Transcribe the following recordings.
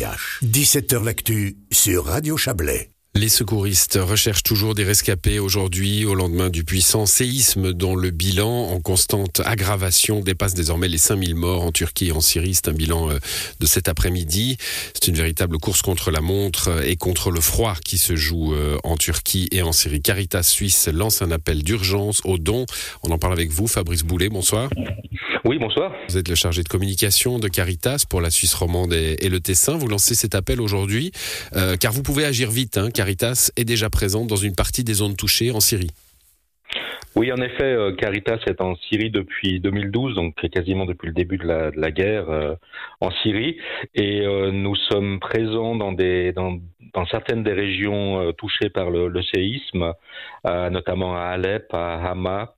17h L'actu sur Radio Chablais. Les secouristes recherchent toujours des rescapés aujourd'hui au lendemain du puissant séisme dont le bilan en constante aggravation dépasse désormais les 5000 morts en Turquie et en Syrie. C'est un bilan euh, de cet après-midi. C'est une véritable course contre la montre et contre le froid qui se joue euh, en Turquie et en Syrie. Caritas Suisse lance un appel d'urgence aux dons. On en parle avec vous, Fabrice Boulet. Bonsoir. Oui, bonsoir. Vous êtes le chargé de communication de Caritas pour la Suisse romande et, le Tessin. Vous lancez cet appel aujourd'hui euh, car vous pouvez agir vite. Hein. Caritas est déjà présente dans une partie des zones touchées en Syrie. Oui, en effet, euh, Caritas est en Syrie depuis 2012, donc quasiment depuis le début de la, guerre euh, en Syrie, et euh, nous sommes présents dans, des, dans, certaines des régions touchées par le, séisme, notamment à Alep, à Hama,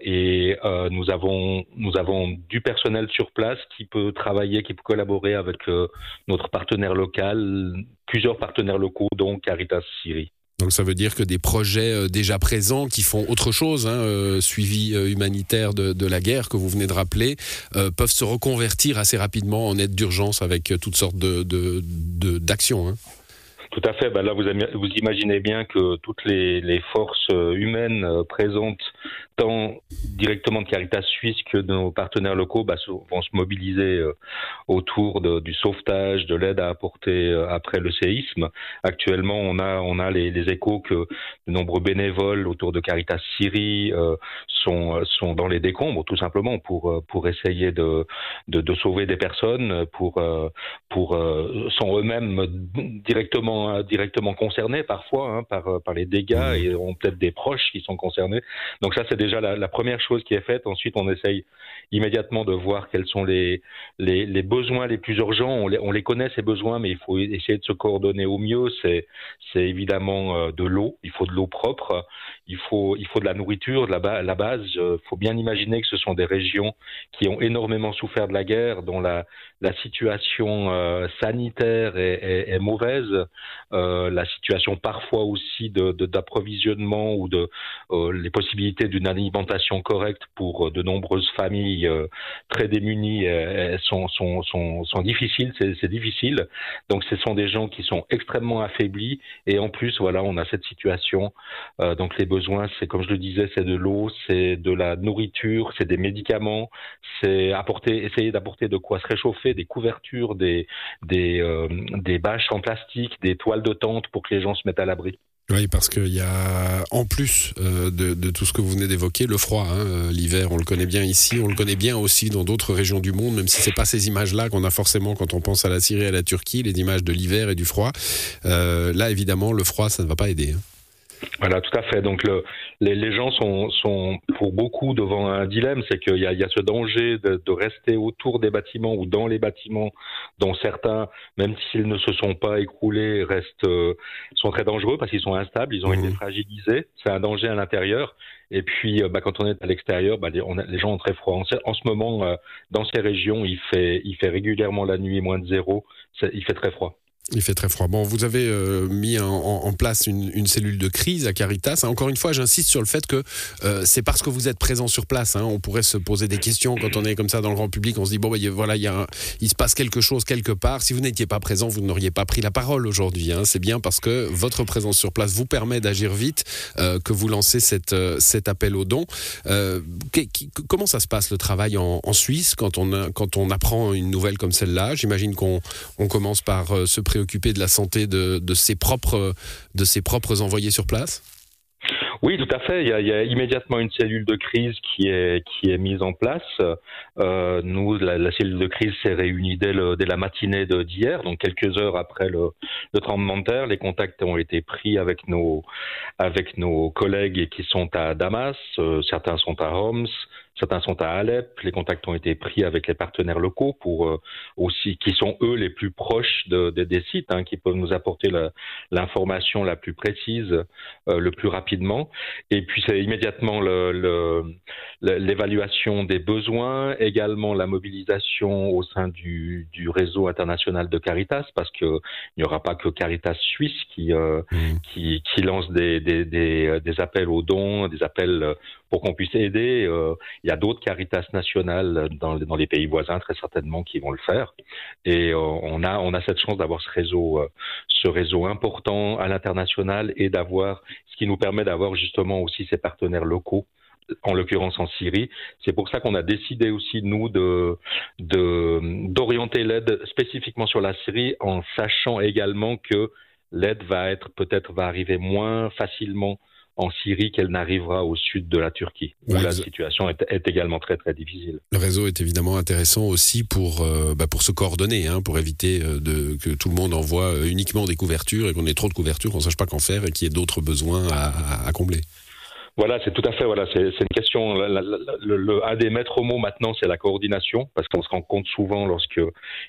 et nous avons nous avons du personnel sur place qui peut travailler, qui peut collaborer avec notre partenaire local, plusieurs partenaires locaux, dont Caritas Syrie. Donc ça veut dire que des projets euh, déjà présents qui font autre chose, hein, euh, suivi euh, humanitaire de, la guerre que vous venez de rappeler, peuvent se reconvertir assez rapidement en aide d'urgence avec toutes sortes de, d'actions. Hein. Tout à fait. Ben là, vous, vous, imaginez bien que toutes les, les forces humaines présentes tant directement de Caritas Suisse que de nos partenaires locaux bah, vont se mobiliser euh, autour du sauvetage, de l'aide à apporter euh, après le séisme. Actuellement, on a, on a les, échos que de nombreux bénévoles autour de Caritas Syrie euh, sont, sont dans les décombres, tout simplement pour, pour essayer de, de, de sauver des personnes, pour, pour sont eux-mêmes directement, directement concernés parfois hein, par, par les dégâts et ont peut-être des proches qui sont concernés. Donc ça, c'est des déjà la, première chose qui est faite. Ensuite, on essaye immédiatement de voir quels sont les, les, besoins les plus urgents. On les, on les, connaît, ces besoins, mais il faut essayer de se coordonner au mieux. C'est, évidemment euh, de l'eau. Il faut de l'eau propre. Il faut, il faut de la nourriture, de la, base. Il faut bien imaginer que ce sont des régions qui ont énormément souffert de la guerre, dont la, la situation euh, sanitaire est, mauvaise. Euh, la situation parfois aussi de, d'approvisionnement ou de les possibilités d'une alimentation correcte pour euh, de nombreuses familles euh, très démunies euh, sont, sont, sont, sont difficiles, c'est difficile. Donc ce sont des gens qui sont extrêmement affaiblis et en plus voilà on a cette situation. donc les besoins c'est comme je le disais c'est de l'eau, c'est de la nourriture, c'est des médicaments, c'est apporter essayer d'apporter de quoi se réchauffer, des couvertures, des des, des bâches en plastique, des toiles de tente pour que les gens se mettent à l'abri. Oui, parce qu'il y a, en plus euh, de, de, tout ce que vous venez d'évoquer, le froid. Hein, euh, L'hiver, on le connaît bien ici, on le connaît bien aussi dans d'autres régions du monde, même si c'est pas ces images-là qu'on a forcément quand on pense à la Syrie et à la Turquie, les images de l'hiver et du froid. Euh, là, évidemment, le froid, ça ne va pas aider. Hein. Voilà, tout à fait. Donc le, les, les, gens sont, sont, pour beaucoup devant un dilemme, c'est qu'il y a, il y a ce danger de, de, rester autour des bâtiments ou dans les bâtiments dont certains, même s'ils ne se sont pas écroulés, restent euh, sont très dangereux parce qu'ils sont instables, ils ont été mmh. fragilisés. C'est un danger à l'intérieur. Et puis, euh, bah, quand on est à l'extérieur, bah, les, on les, gens ont très froid. En, en ce moment, euh, dans ces régions, il fait, il fait régulièrement la nuit moins de zéro. Il fait très froid. Il fait très froid. Bon, vous avez euh, mis en, place une, cellule de crise à Caritas. Encore une fois, j'insiste sur le fait que euh, c'est parce que vous êtes présent sur place. Hein. On pourrait se poser des questions quand on est comme ça dans le grand public. On se dit bon, voilà, il, se passe quelque chose quelque part. Si vous n'étiez pas présent, vous n'auriez pas pris la parole aujourd'hui. Hein. C'est bien parce que votre présence sur place vous permet d'agir vite euh, que vous lancez cet appel aux dons. comment ça se passe le travail en, Suisse quand on, apprend une nouvelle comme celle-là? J'imagine qu'on on commence par se préoccuper occupé de la santé de, ses propres, de ses propres envoyés sur place? Oui, tout à fait. Il y, a, immédiatement une cellule de crise qui est qui est mise en place. Euh, nous, la, cellule de crise s'est réunie dès, dès la matinée d'hier, donc quelques heures après le, le, tremblement de terre. Les contacts ont été pris avec nos avec nos collègues qui sont à Damas. Euh, certains sont à Homs. Certains sont à Alep. Les contacts ont été pris avec les partenaires locaux pour euh, aussi qui sont eux les plus proches de, des sites, hein, qui peuvent nous apporter l'information la, plus précise euh, le plus rapidement. Et puis c'est immédiatement l'évaluation le, des besoins, également la mobilisation au sein du, du réseau international de Caritas, parce qu'il n'y aura pas que Caritas Suisse qui, euh, mmh. qui, qui, lance des, des, des, des, appels aux dons, des appels pour qu'on puisse aider. Euh, il y a d'autres Caritas nationales dans, dans, les pays voisins très certainement qui vont le faire. Et euh, on a cette chance d'avoir ce réseau euh, ce réseau important à l'international et d'avoir ce qui nous permet d'avoir justement aussi ces partenaires locaux en l'occurrence en Syrie. C'est pour ça qu'on a décidé aussi, nous, d'orienter l'aide spécifiquement sur la Syrie en sachant également que l'aide va être, peut-être, va arriver moins facilement en Syrie qu'elle n'arrivera au sud de la Turquie, où la situation est, également très très difficile. Le réseau est évidemment intéressant aussi pour euh, bah, pour se coordonner, hein, pour éviter euh, de, que tout le monde envoie euh, uniquement des couvertures et qu'on ait trop de couvertures, qu'on ne sache pas qu'en faire et qu'il y ait d'autres besoins à combler. Voilà, c'est tout à fait. Voilà, c'est une question. le, un des maîtres mots maintenant, c'est la coordination, parce qu'on se rend compte souvent lorsque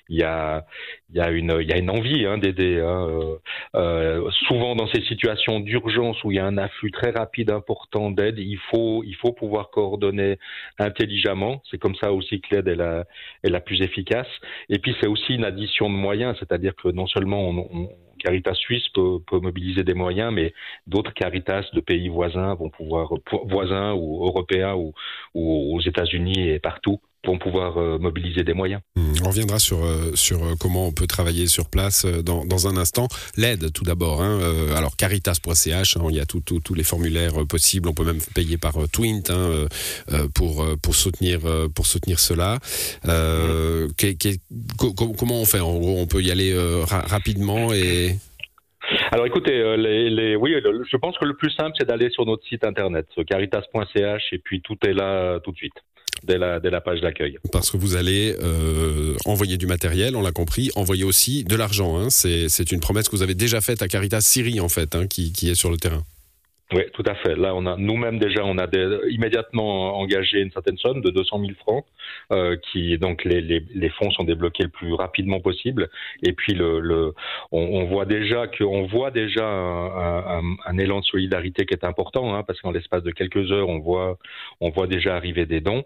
il y a, y a une, y a une envie hein, d'aider. Hein, euh, euh, souvent dans ces situations d'urgence où il y a un afflux très rapide, important d'aide, il faut, il faut pouvoir coordonner intelligemment. C'est comme ça aussi que l'aide est la, est la plus efficace. Et puis c'est aussi une addition de moyens, c'est-à-dire que non seulement on, on Caritas suisse peut, mobiliser des moyens, mais d'autres Caritas de pays voisins vont pouvoir, voisins ou européens ou, aux États-Unis et partout, vont pouvoir euh, mobiliser des moyens. Hmm, on reviendra sur, euh, sur euh, comment on peut travailler sur place dans, dans un instant. L'aide, tout d'abord. Hein, alors, caritas.ch, hein, il y a tous les formulaires possibles. On peut même payer par Twint hein, pour, pour, soutenir, pour soutenir cela. comment on fait? En gros, on peut y aller rapidement et... Alors écoutez, les, les, oui, je pense que le plus simple, c'est d'aller sur notre site internet, caritas.ch, et puis tout est là tout de suite dès la, page d'accueil. Parce que vous allez euh, envoyer du matériel, on l'a compris, envoyer aussi de l'argent. Hein. C'est une promesse que vous avez déjà faite à Caritas Syrie, en fait, hein, qui, qui est sur le terrain. Oui, tout à fait. Là, on a nous-mêmes déjà, on a immédiatement engagé une certaine somme de 200 000 francs, euh, qui donc les, les, les, fonds sont débloqués le plus rapidement possible. Et puis le, le on, on, voit déjà que, on voit déjà un, un, un, élan de solidarité qui est important, hein, parce qu'en l'espace de quelques heures, on voit, on voit déjà arriver des dons,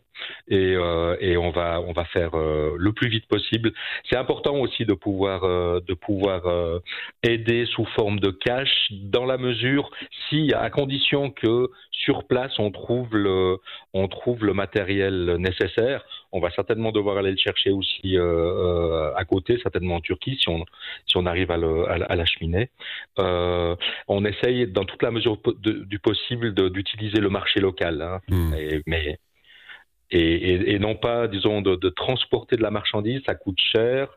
et, euh, et on va, on va faire euh, le plus vite possible. C'est important aussi de pouvoir, euh, de pouvoir euh, aider sous forme de cash, dans la mesure s'il condition que sur place on trouve le, on trouve le matériel nécessaire. On va certainement devoir aller le chercher aussi euh, euh, à côté, certainement en Turquie, si on, si on arrive à, le, à, l'acheminer. Euh, on essaye, dans toute la mesure du possible, d'utiliser le marché local. Hein. Hmm. Et, mais et, et, non pas, disons, de, de, transporter de la marchandise, ça coûte cher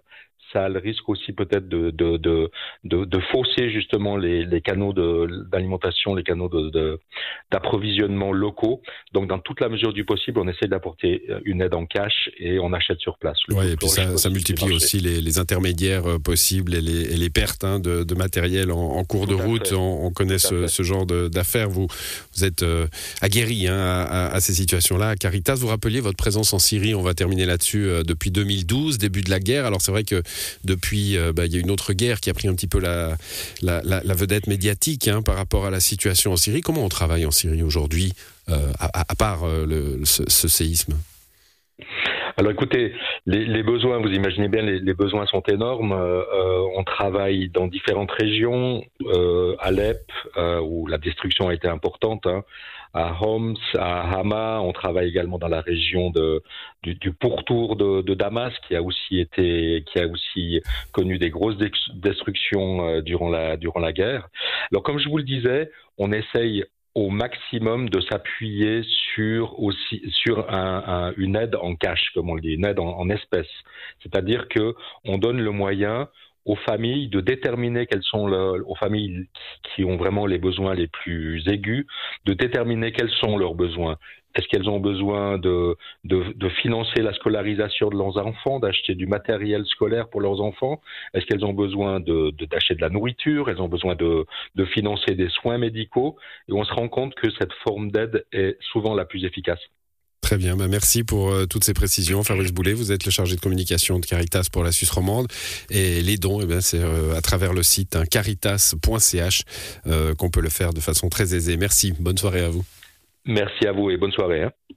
ça a le risque aussi peut-être de, de, de, de, fausser justement les, les canaux d'alimentation, les canaux d'approvisionnement locaux. Donc, dans toute la mesure du possible, on essaie d'apporter une aide en cash et on achète sur place. Oui, et puis ça, ça multiplie aussi les, les, intermédiaires euh, possibles et les, et les pertes hein, de, de, matériel en, cours de route. On, connaît ce, ce, genre d'affaires. Vous, vous êtes euh, aguerri hein, à, à, ces situations-là. Caritas, vous rappeliez votre présence en Syrie, on va terminer là-dessus, euh, depuis 2012, début de la guerre. Alors c'est vrai que depuis, euh, bah, il y a une autre guerre qui a pris un petit peu la, vedette médiatique hein, par rapport à la situation en Syrie. Comment on travaille en Syrie aujourd'hui, euh, à, part euh, ce, séisme? Alors écoutez, les, besoins, vous imaginez bien, les, besoins sont énormes. on travaille dans différentes régions, Alep, où la destruction a été importante, hein, à Homs, à Hama. On travaille également dans la région de, du, du pourtour de, de, Damas, qui a aussi été, qui a aussi connu des grosses destructions euh, durant la durant la guerre. Alors, comme je vous le disais, on essaye au maximum de s'appuyer sur aussi sur un, un, une aide en cash, comme on le dit, une aide en, espèces. C'est-à-dire que on donne le moyen aux familles de déterminer quels sont aux familles qui ont vraiment les besoins les plus aigus, de déterminer quels sont leurs besoins. Est-ce qu'elles ont besoin de, de, de, financer la scolarisation de leurs enfants, d'acheter du matériel scolaire pour leurs enfants? Est-ce qu'elles ont besoin de, d'acheter de, la nourriture? Elles ont besoin de, de financer des soins médicaux? Et on se rend compte que cette forme d'aide est souvent la plus efficace. Très bien, bah, merci pour euh, toutes ces précisions. Fabrice Boulet, vous êtes le chargé de communication de Caritas pour la Suisse romande. Et les dons, eh c'est euh, à travers le site hein, caritas.ch euh, qu'on peut le faire de façon très aisée. Merci, bonne soirée à vous. Merci à vous et bonne soirée. Hein.